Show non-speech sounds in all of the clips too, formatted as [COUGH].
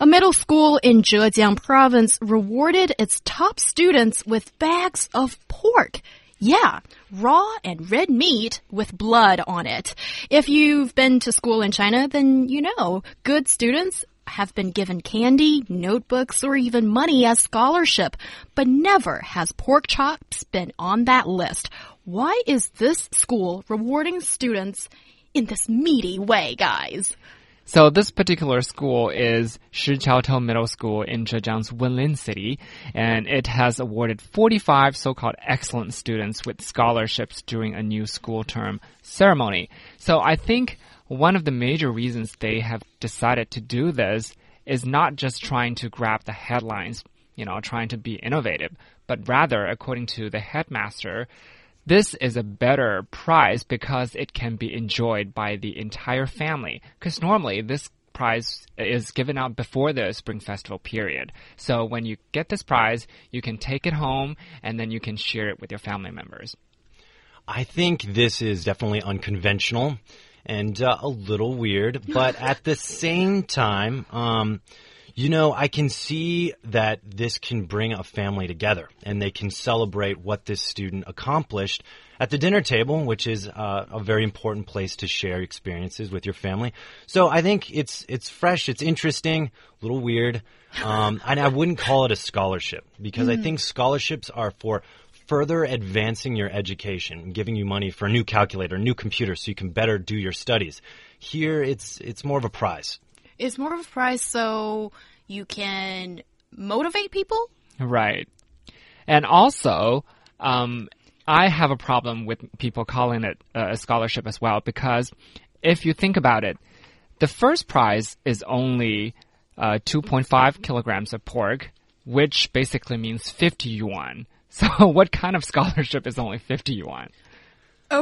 A middle school in Zhejiang province rewarded its top students with bags of pork. Yeah, raw and red meat with blood on it. If you've been to school in China, then you know good students have been given candy, notebooks, or even money as scholarship, but never has pork chops been on that list. Why is this school rewarding students in this meaty way, guys? So this particular school is Shiqiaotou Middle School in Zhejiang's Wenling City, and it has awarded 45 so-called excellent students with scholarships during a new school term ceremony. So I think one of the major reasons they have decided to do this is not just trying to grab the headlines, you know, trying to be innovative, but rather, according to the headmaster, this is a better prize because it can be enjoyed by the entire family. Because normally this prize is given out before the Spring Festival period. So when you get this prize, you can take it home and then you can share it with your family members. I think this is definitely unconventional and uh, a little weird, but at the same time, um, you know, I can see that this can bring a family together and they can celebrate what this student accomplished at the dinner table, which is uh, a very important place to share experiences with your family. So I think it's it's fresh, it's interesting, a little weird, um, [LAUGHS] and I wouldn't call it a scholarship because mm. I think scholarships are for further advancing your education, giving you money for a new calculator, a new computer, so you can better do your studies. Here, it's it's more of a prize. It's more of a prize so you can motivate people. Right. And also, um, I have a problem with people calling it a scholarship as well because if you think about it, the first prize is only uh, 2.5 kilograms of pork, which basically means 50 yuan. [LAUGHS] So, what kind of scholarship is only 50 yuan?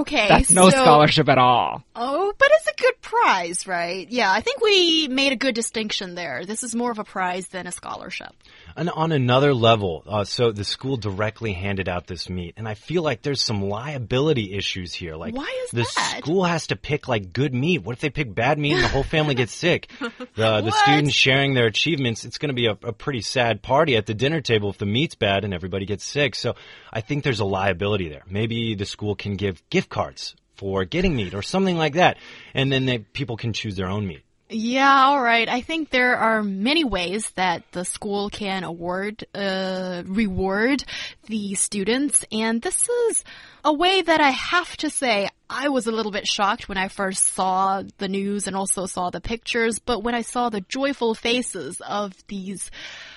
Okay. That's no so, scholarship at all. Oh, but it's a good prize, right? Yeah, I think we made a good distinction there. This is more of a prize than a scholarship. And on another level, uh, so the school directly handed out this meat, and I feel like there's some liability issues here. Like, why is the that? school has to pick like good meat? What if they pick bad meat and the whole family gets sick? [LAUGHS] The the students sharing their achievements, it's going to be a, a pretty sad party at the dinner table if the meat's bad and everybody gets sick. So I think there's a liability there. Maybe the school can give gift cards for getting meat or something like that, and then they, people can choose their own meat. Yeah, all right. I think there are many ways that the school can award, uh, reward the students. And this is a way that I have to say I was a little bit shocked when I first saw the news and also saw the pictures. But when I saw the joyful faces of these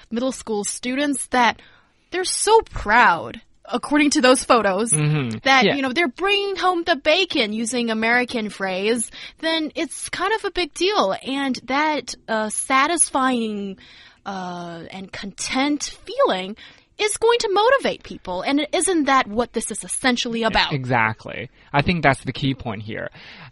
middle school students that they're so proud according to those photos, mm -hmm. that, yeah. you know, they're bringing home the bacon using American phrase, then it's kind of a big deal. And that uh, satisfying uh, and content feeling is going to motivate people. And isn't that what this is essentially about? Exactly. I think that's the key point here.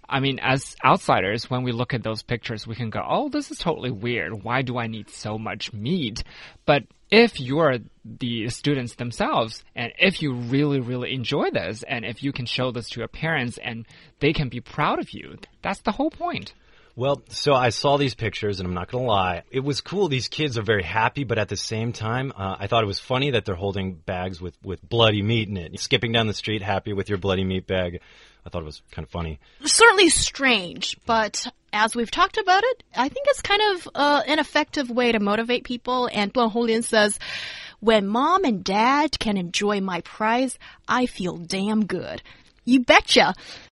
I mean, as outsiders, when we look at those pictures, we can go, oh, this is totally weird. Why do I need so much meat? But if you're the students themselves, and if you really, really enjoy this, and if you can show this to your parents and they can be proud of you, that's the whole point. Well, so I saw these pictures, and I'm not going to lie. It was cool. These kids are very happy, but at the same time, uh, I thought it was funny that they're holding bags with, with bloody meat in it. Skipping down the street happy with your bloody meat bag. I thought it was kind of funny. Certainly strange, but as we've talked about it, I think it's kind of uh, an effective way to motivate people. And Duan Holian says, when mom and dad can enjoy my prize, I feel damn good. You betcha.